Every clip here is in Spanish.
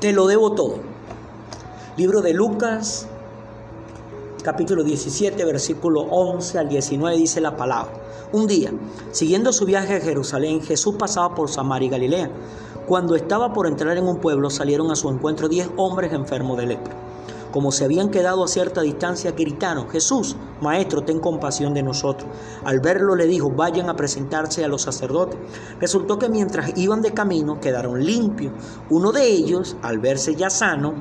te lo debo todo. Libro de Lucas, capítulo 17, versículo 11 al 19 dice la palabra. Un día, siguiendo su viaje a Jerusalén, Jesús pasaba por Samaria y Galilea. Cuando estaba por entrar en un pueblo, salieron a su encuentro diez hombres enfermos de lepra. Como se habían quedado a cierta distancia, gritaron, Jesús, Maestro, ten compasión de nosotros. Al verlo le dijo, vayan a presentarse a los sacerdotes. Resultó que mientras iban de camino quedaron limpios. Uno de ellos, al verse ya sano,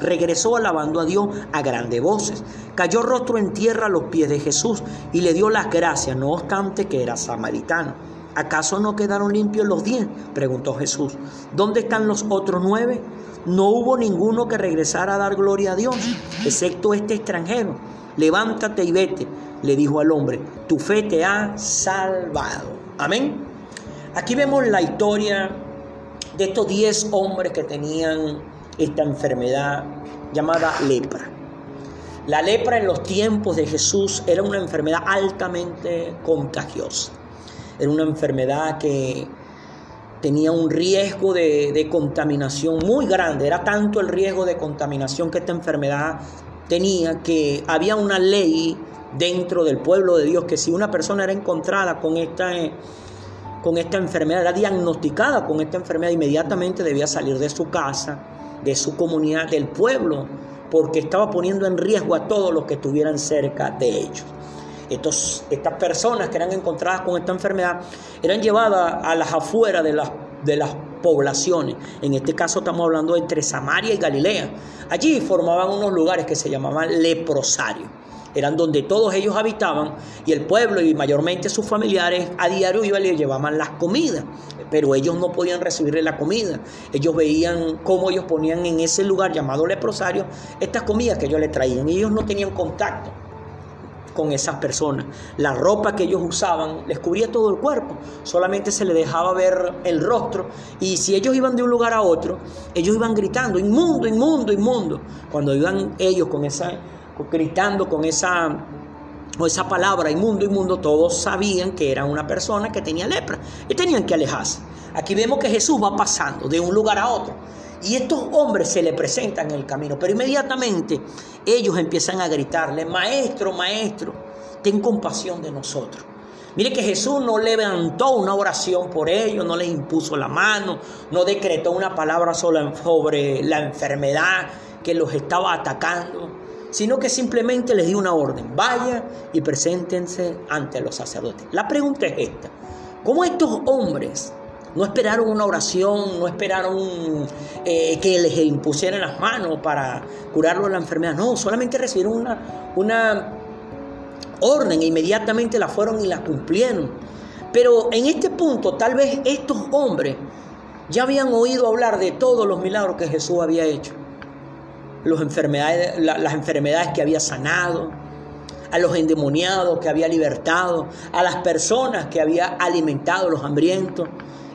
regresó alabando a Dios a grandes voces. Cayó rostro en tierra a los pies de Jesús y le dio las gracias, no obstante que era samaritano. ¿Acaso no quedaron limpios los diez? preguntó Jesús. ¿Dónde están los otros nueve? No hubo ninguno que regresara a dar gloria a Dios, excepto este extranjero. Levántate y vete, le dijo al hombre, tu fe te ha salvado. Amén. Aquí vemos la historia de estos diez hombres que tenían esta enfermedad llamada lepra. La lepra en los tiempos de Jesús era una enfermedad altamente contagiosa. Era una enfermedad que tenía un riesgo de, contaminación muy grande. Era tanto el riesgo de contaminación que esta enfermedad tenía que había una ley dentro del pueblo de Dios que si una persona era encontrada con esta, con esta enfermedad, era diagnosticada con esta enfermedad, inmediatamente debía salir de su casa, de su comunidad, del pueblo, porque estaba poniendo en riesgo a todos los que estuvieran cerca de ellos. Estas personas que eran encontradas con esta enfermedad eran llevadas a las afueras de las, de las poblaciones. En este caso estamos hablando entre Samaria y Galilea. Allí formaban unos lugares que se llamaban leprosarios. Eran donde todos ellos habitaban y el pueblo y mayormente sus familiares a diario iban y le llevaban las comidas. Pero ellos no podían recibirle la comida. Ellos veían cómo ellos ponían en ese lugar llamado leprosario estas comidas que ellos le traían. Y ellos no tenían contacto con esas personas. La ropa que ellos usaban les cubría todo el cuerpo, solamente se les dejaba ver el rostro y si ellos iban de un lugar a otro, ellos iban gritando, inmundo, inmundo, inmundo. Cuando iban ellos con esa, gritando con esa, con esa palabra, inmundo, inmundo, todos sabían que era una persona que tenía lepra y tenían que alejarse. Aquí vemos que Jesús va pasando de un lugar a otro. Y estos hombres se le presentan en el camino, pero inmediatamente ellos empiezan a gritarle, maestro, maestro, ten compasión de nosotros. Mire que Jesús no levantó una oración por ellos, no les impuso la mano, no decretó una palabra sobre la enfermedad que los estaba atacando, sino que simplemente les dio una orden, vaya y preséntense ante los sacerdotes. La pregunta es esta, ¿cómo estos hombres no esperaron una oración, no esperaron eh, que les impusieran las manos para curarlo de la enfermedad. No, solamente recibieron una, una orden e inmediatamente la fueron y la cumplieron. Pero en este punto, tal vez estos hombres ya habían oído hablar de todos los milagros que Jesús había hecho. Las enfermedades que había sanado, a los endemoniados que había libertado, a las personas que había alimentado, los hambrientos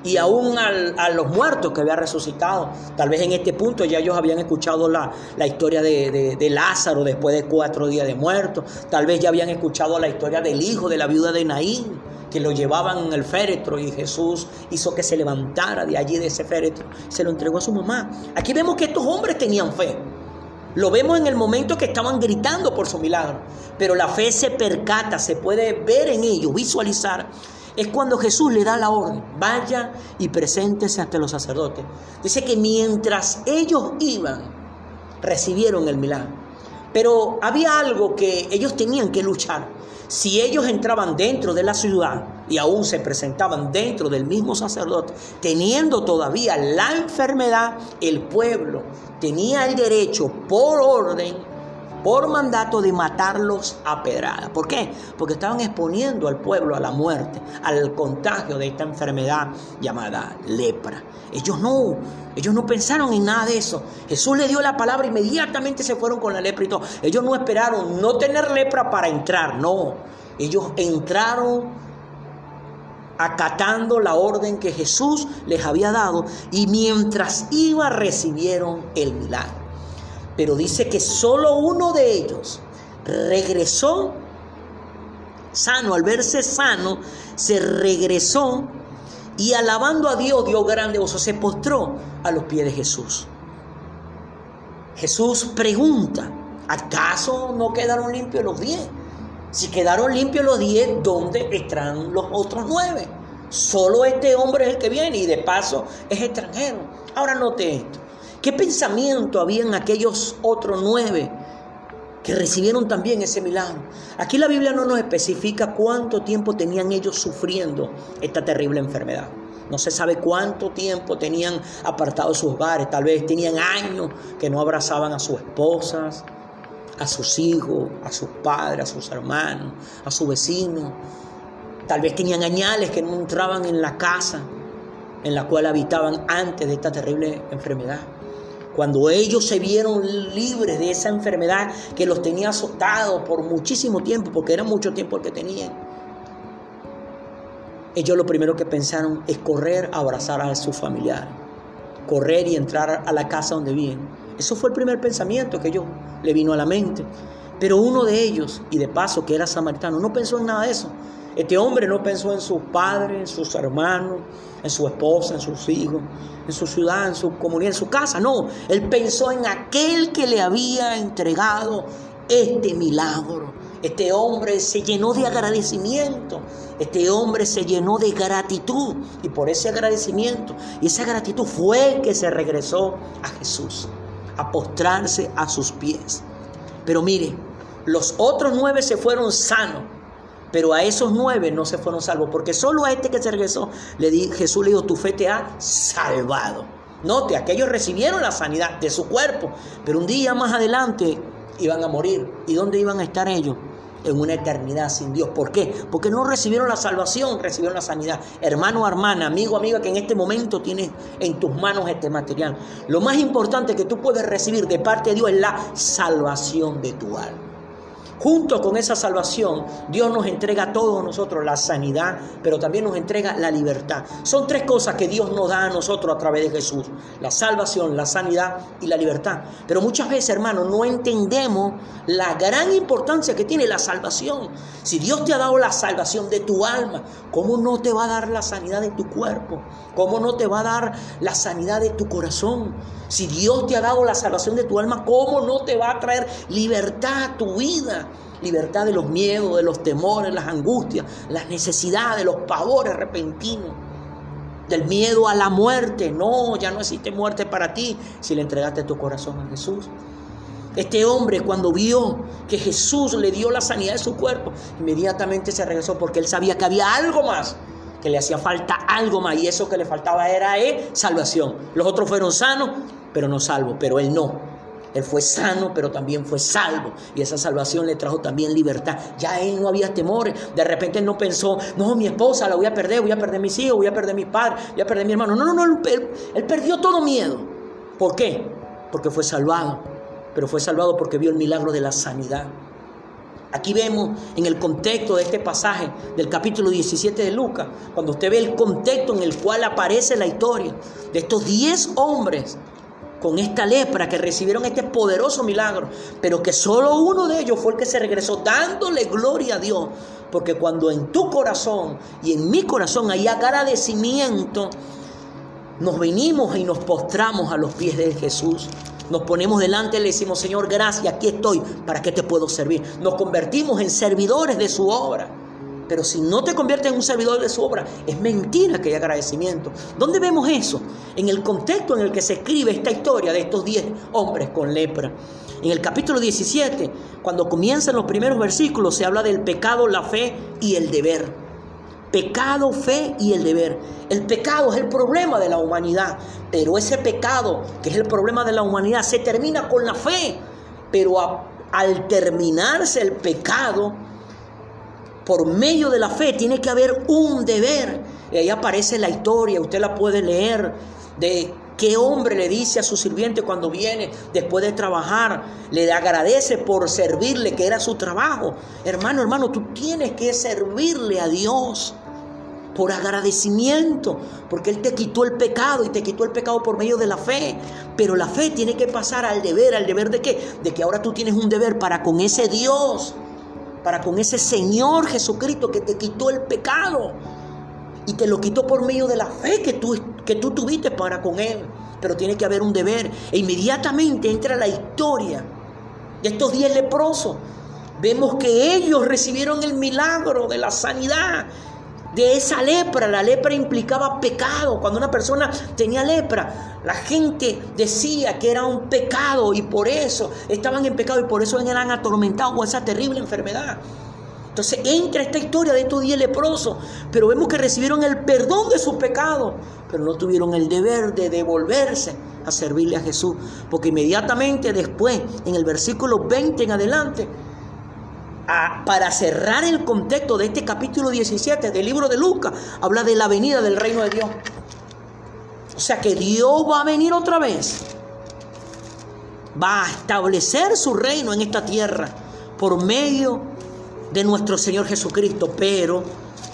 y aún a los muertos que había resucitado. Tal vez en este punto ya ellos habían escuchado la, historia de, Lázaro después de cuatro días de muerto. Tal vez ya habían escuchado la historia del hijo de la viuda de Naín, que lo llevaban en el féretro y Jesús hizo que se levantara de allí de ese féretro. Se lo entregó a su mamá. Aquí vemos que estos hombres tenían fe. Lo vemos en el momento que estaban gritando por su milagro. Pero la fe se percata, se puede ver en ellos, visualizar es cuando Jesús le da la orden, vaya y preséntese ante los sacerdotes. Dice que mientras ellos iban, recibieron el milagro. Pero había algo que ellos tenían que luchar. Si ellos entraban dentro de la ciudad y aún se presentaban dentro del mismo sacerdote, teniendo todavía la enfermedad, el pueblo tenía el derecho por orden por mandato de matarlos a pedrada. ¿Por qué? Porque estaban exponiendo al pueblo a la muerte, al contagio de esta enfermedad llamada lepra. Ellos no, ellos no pensaron en nada de eso. Jesús le dio la palabra, inmediatamente se fueron con la lepra y todo. Ellos no esperaron no tener lepra para entrar, no. Ellos entraron acatando la orden que Jesús les había dado y mientras iba recibieron el milagro pero dice que solo uno de ellos regresó sano, al verse sano, se regresó y alabando a Dios dio grande se postró a los pies de Jesús. Jesús pregunta, ¿acaso no quedaron limpios los diez? Si quedaron limpios los diez, ¿dónde están los otros nueve? Solo este hombre es el que viene y de paso es extranjero. Ahora note esto. ¿Qué pensamiento había en aquellos otros nueve que recibieron también ese milagro? Aquí la Biblia no nos especifica cuánto tiempo tenían ellos sufriendo esta terrible enfermedad. No se sabe cuánto tiempo tenían apartados sus hogares. Tal vez tenían años que no abrazaban a sus esposas, a sus hijos, a sus padres, a sus hermanos, a sus vecinos. Tal vez tenían añales que no entraban en la casa en la cual habitaban antes de esta terrible enfermedad. Cuando ellos se vieron libres de esa enfermedad que los tenía azotados por muchísimo tiempo, porque era mucho tiempo el que tenían, ellos lo primero que pensaron es correr a abrazar a sus familiares, correr y entrar a la casa donde viven. Eso fue el primer pensamiento que yo le vino a la mente. Pero uno de ellos, y de paso que era samaritano, no pensó en nada de eso. Este hombre no pensó en sus padres, en sus hermanos, en su esposa, en sus hijos, en su ciudad, en su comunidad, en su casa. No, él pensó en aquel que le había entregado este milagro. Este hombre se llenó de agradecimiento. Este hombre se llenó de gratitud. Y por ese agradecimiento y esa gratitud fue que se regresó a Jesús, a postrarse a sus pies. Pero mire, los otros nueve se fueron sanos. Pero a esos nueve no se fueron salvos, porque solo a este que se regresó, le Jesús le dijo, tu fe te ha salvado. Note, aquellos recibieron la sanidad de su cuerpo, pero un día más adelante iban a morir. ¿Y dónde iban a estar ellos? En una eternidad sin Dios. ¿Por qué? Porque no recibieron la salvación, recibieron la sanidad. Hermano, hermana, amigo, amiga, que en este momento tienes en tus manos este material. Lo más importante que tú puedes recibir de parte de Dios es la salvación de tu alma. Junto con esa salvación, Dios nos entrega a todos nosotros la sanidad, pero también nos entrega la libertad. Son tres cosas que Dios nos da a nosotros a través de Jesús. La salvación, la sanidad y la libertad. Pero muchas veces, hermanos, no entendemos la gran importancia que tiene la salvación. Si Dios te ha dado la salvación de tu alma, ¿cómo no te va a dar la sanidad de tu cuerpo? ¿Cómo no te va a dar la sanidad de tu corazón? Si Dios te ha dado la salvación de tu alma, ¿cómo no te va a traer libertad a tu vida? Libertad de los miedos, de los temores, las angustias, las necesidades, los pavores repentinos. Del miedo a la muerte. No, ya no existe muerte para ti si le entregaste tu corazón a Jesús. Este hombre cuando vio que Jesús le dio la sanidad de su cuerpo, inmediatamente se regresó porque él sabía que había algo más, que le hacía falta algo más y eso que le faltaba era eh, salvación. Los otros fueron sanos, pero no salvos, pero él no. Él fue sano, pero también fue salvo. Y esa salvación le trajo también libertad. Ya él no había temores. De repente él no pensó, no, mi esposa la voy a perder, voy a perder mis hijos, voy a perder mis padres, voy a perder mi hermano. No, no, no, él, él perdió todo miedo. ¿Por qué? Porque fue salvado. Pero fue salvado porque vio el milagro de la sanidad. Aquí vemos en el contexto de este pasaje del capítulo 17 de Lucas, cuando usted ve el contexto en el cual aparece la historia de estos 10 hombres con esta lepra que recibieron este poderoso milagro, pero que solo uno de ellos fue el que se regresó dándole gloria a Dios. Porque cuando en tu corazón y en mi corazón hay agradecimiento, nos venimos y nos postramos a los pies de Jesús. Nos ponemos delante y le decimos, Señor, gracias, aquí estoy, ¿para qué te puedo servir? Nos convertimos en servidores de su obra. Pero si no te conviertes en un servidor de su obra, es mentira que hay agradecimiento. ¿Dónde vemos eso? En el contexto en el que se escribe esta historia de estos 10 hombres con lepra. En el capítulo 17, cuando comienzan los primeros versículos, se habla del pecado, la fe y el deber. Pecado, fe y el deber. El pecado es el problema de la humanidad, pero ese pecado, que es el problema de la humanidad, se termina con la fe. Pero al terminarse el pecado, por medio de la fe tiene que haber un deber. Y ahí aparece la historia, usted la puede leer, de qué hombre le dice a su sirviente cuando viene después de trabajar, le agradece por servirle, que era su trabajo. Hermano, hermano, tú tienes que servirle a Dios por agradecimiento, porque Él te quitó el pecado y te quitó el pecado por medio de la fe. Pero la fe tiene que pasar al deber, al deber de qué? De que ahora tú tienes un deber para con ese Dios para con ese Señor Jesucristo que te quitó el pecado y te lo quitó por medio de la fe que tú, que tú tuviste para con Él. pero tiene que haber un deber. E inmediatamente entra la historia de estos diez leprosos. Vemos que ellos recibieron el milagro de la sanidad de esa lepra. La lepra implicaba pecado. Cuando una persona tenía lepra, la gente decía que era un pecado y por eso estaban en pecado y por eso eran atormentados con esa terrible enfermedad. Entonces entra esta historia de estos diez leprosos, pero vemos que recibieron el perdón de sus pecados, pero no tuvieron el deber de devolverse a servirle a Jesús, porque inmediatamente después, en el versículo 20 en adelante, para cerrar el contexto de este capítulo 17 del libro de Lucas, habla de la venida del reino de Dios. O sea que Dios va a venir otra vez. Va a establecer su reino en esta tierra por medio de nuestro Señor Jesucristo. Pero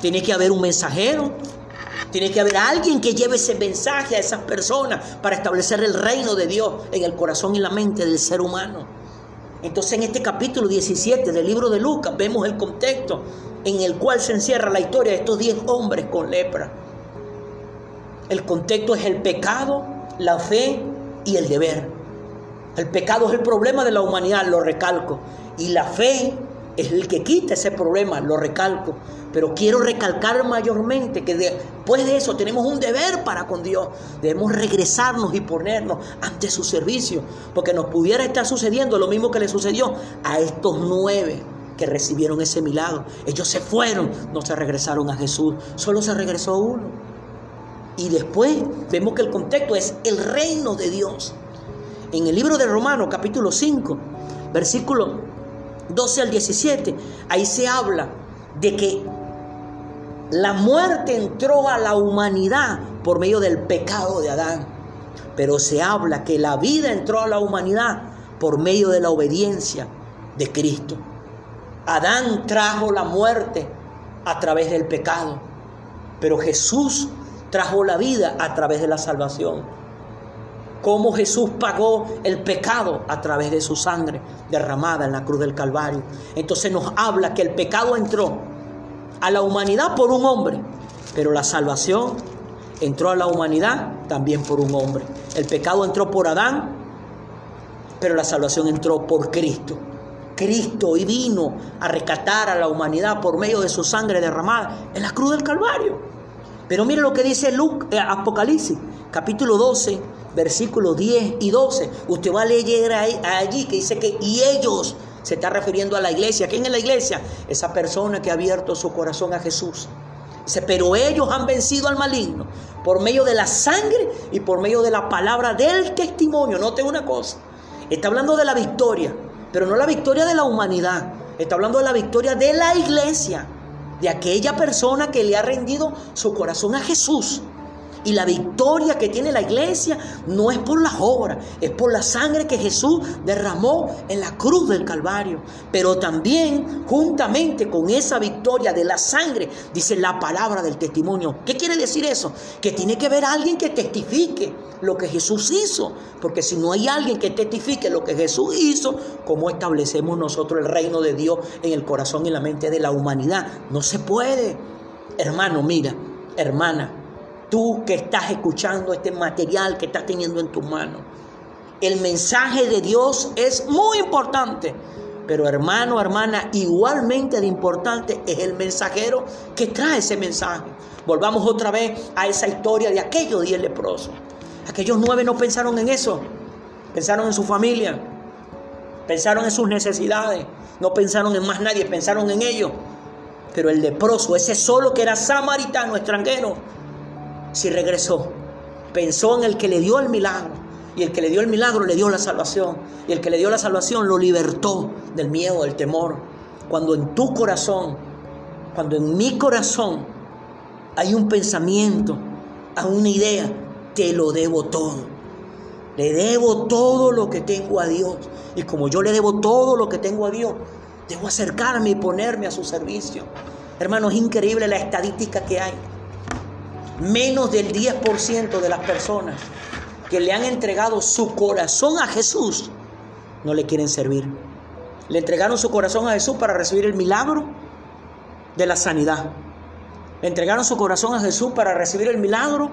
tiene que haber un mensajero. Tiene que haber alguien que lleve ese mensaje a esas personas para establecer el reino de Dios en el corazón y la mente del ser humano. Entonces en este capítulo 17 del libro de Lucas vemos el contexto en el cual se encierra la historia de estos 10 hombres con lepra. El contexto es el pecado, la fe y el deber. El pecado es el problema de la humanidad, lo recalco. Y la fe es el que quita ese problema, lo recalco. Pero quiero recalcar mayormente que después de eso tenemos un deber para con Dios. Debemos regresarnos y ponernos ante su servicio. Porque nos pudiera estar sucediendo lo mismo que le sucedió a estos nueve que recibieron ese milagro. Ellos se fueron, no se regresaron a Jesús. Solo se regresó uno. Y después vemos que el contexto es el reino de Dios. En el libro de Romanos capítulo 5, versículo 12 al 17, ahí se habla de que la muerte entró a la humanidad por medio del pecado de Adán. Pero se habla que la vida entró a la humanidad por medio de la obediencia de Cristo. Adán trajo la muerte a través del pecado, pero Jesús trajo la vida a través de la salvación. Cómo Jesús pagó el pecado a través de su sangre derramada en la cruz del Calvario. Entonces nos habla que el pecado entró a la humanidad por un hombre, pero la salvación entró a la humanidad también por un hombre. El pecado entró por Adán, pero la salvación entró por Cristo. Cristo vino a rescatar a la humanidad por medio de su sangre derramada en la cruz del Calvario. Pero mire lo que dice Luke, eh, Apocalipsis, capítulo 12, versículos 10 y 12. Usted va a leer allí que dice que y ellos se está refiriendo a la iglesia. ¿Quién es la iglesia? Esa persona que ha abierto su corazón a Jesús. Dice, pero ellos han vencido al maligno por medio de la sangre y por medio de la palabra del testimonio. Note una cosa. Está hablando de la victoria, pero no la victoria de la humanidad. Está hablando de la victoria de la iglesia, de aquella persona que le ha rendido su corazón a Jesús. Y la victoria que tiene la iglesia no es por las obras, es por la sangre que Jesús derramó en la cruz del Calvario. Pero también juntamente con esa victoria de la sangre, dice la palabra del testimonio. ¿Qué quiere decir eso? Que tiene que haber alguien que testifique lo que Jesús hizo. Porque si no hay alguien que testifique lo que Jesús hizo, ¿cómo establecemos nosotros el reino de Dios en el corazón y la mente de la humanidad? No se puede. Hermano, mira, hermana, tú que estás escuchando este material que estás teniendo en tus manos. El mensaje de Dios es muy importante, pero hermano, hermana, igualmente de importante es el mensajero que trae ese mensaje. Volvamos otra vez a esa historia de aquellos diez leprosos. Aquellos nueve no pensaron en eso, pensaron en su familia, pensaron en sus necesidades, no pensaron en más nadie, pensaron en ellos. Pero el leproso, ese solo que era samaritano, extranjero, si regresó. Pensó en el que le dio el milagro. Y el que le dio el milagro le dio la salvación. Y el que le dio la salvación lo libertó del miedo, del temor. Cuando en tu corazón, cuando en mi corazón hay un pensamiento, hay una idea, te lo debo todo. Le debo todo lo que tengo a Dios. Y como yo le debo todo lo que tengo a Dios, debo acercarme y ponerme a su servicio. Hermano, es increíble la estadística que hay menos del 10% de las personas que le han entregado su corazón a Jesús no le quieren servir. Le entregaron su corazón a Jesús para recibir el milagro de la sanidad. Le entregaron su corazón a Jesús para recibir el milagro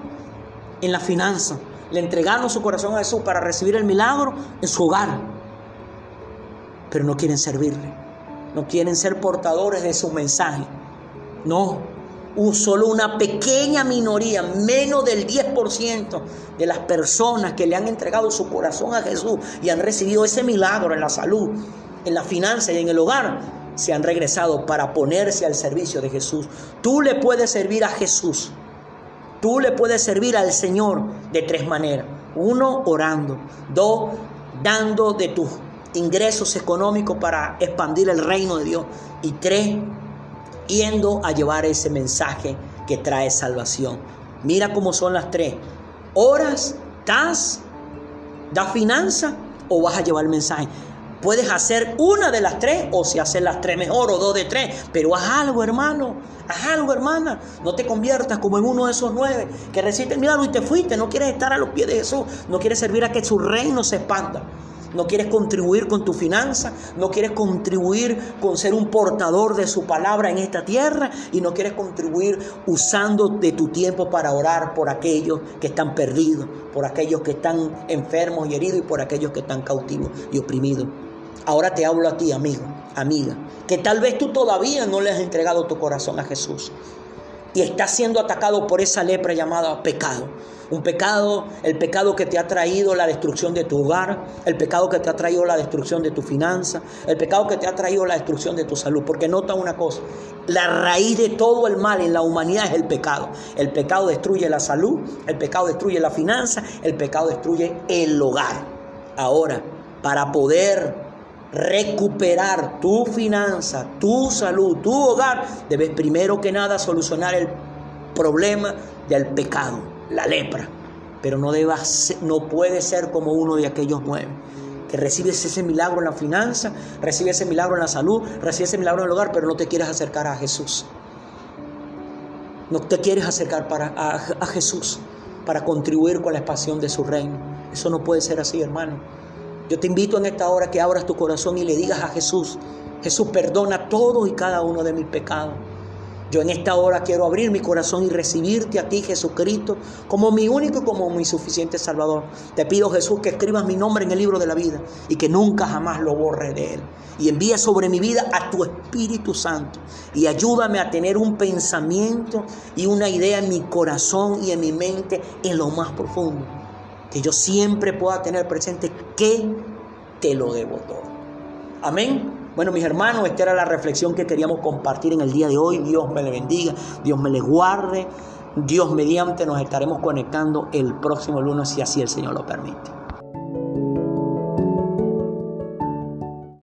en la finanza. le entregaron su corazón a Jesús para recibir el milagro en su hogar, pero no quieren servirle, no quieren ser portadores de su mensaje. No, solo una pequeña minoría, menos del 10% de las personas que le han entregado su corazón a Jesús y han recibido ese milagro en la salud, en la finanza y en el hogar, se han regresado para ponerse al servicio de Jesús. Tú le puedes servir a Jesús. Tú le puedes servir al Señor de tres maneras. Uno, orando. Dos, dando de tus ingresos económicos para expandir el reino de Dios. Y tres, yendo a llevar ese mensaje que trae salvación. Mira cómo son las tres. Oras, das, da finanza o vas a llevar el mensaje. Puedes hacer una de las tres o si haces las tres mejor o dos de tres, pero haz algo hermano, haz algo hermana. No te conviertas como en uno de esos nueve que resisten milagro y te fuiste. No quieres estar a los pies de Jesús, no quieres servir a que su reino se expanda no quieres contribuir con tu finanza, no quieres contribuir con ser un portador de su palabra en esta tierra y no quieres contribuir usando de tu tiempo para orar por aquellos que están perdidos, por aquellos que están enfermos y heridos y por aquellos que están cautivos y oprimidos. Ahora te hablo a ti, amigo, amiga, que tal vez tú todavía no le has entregado tu corazón a Jesús y estás siendo atacado por esa lepra llamada pecado. Un pecado, el pecado que te ha traído la destrucción de tu hogar, el pecado que te ha traído la destrucción de tu finanza, el pecado que te ha traído la destrucción de tu salud. Porque nota una cosa, la raíz de todo el mal en la humanidad es el pecado. El pecado destruye la salud, el pecado destruye la finanza, el pecado destruye el hogar. Ahora, para poder recuperar tu finanza, tu salud, tu hogar, debes primero que nada solucionar el problema del pecado la lepra, pero no, debas, no puede ser como uno de aquellos nueve, que recibes ese milagro en la finanza, recibes ese milagro en la salud, recibes ese milagro en el hogar, pero no te quieres acercar a Jesús. No te quieres acercar para, a, a Jesús para contribuir con la expansión de su reino. Eso no puede ser así, hermano. Yo te invito en esta hora que abras tu corazón y le digas a Jesús, Jesús perdona todo y cada uno de mis pecados. Yo en esta hora quiero abrir mi corazón y recibirte a ti, Jesucristo, como mi único y como mi suficiente Salvador. Te pido, Jesús, que escribas mi nombre en el libro de la vida y que nunca jamás lo borre de él. Y envíe sobre mi vida a tu Espíritu Santo y ayúdame a tener un pensamiento y una idea en mi corazón y en mi mente en lo más profundo. Que yo siempre pueda tener presente que te lo debo todo. Amén. Bueno, mis hermanos, esta era la reflexión que queríamos compartir en el día de hoy. Dios me le bendiga, Dios me le guarde. Dios mediante nos estaremos conectando el próximo lunes si así el Señor lo permite.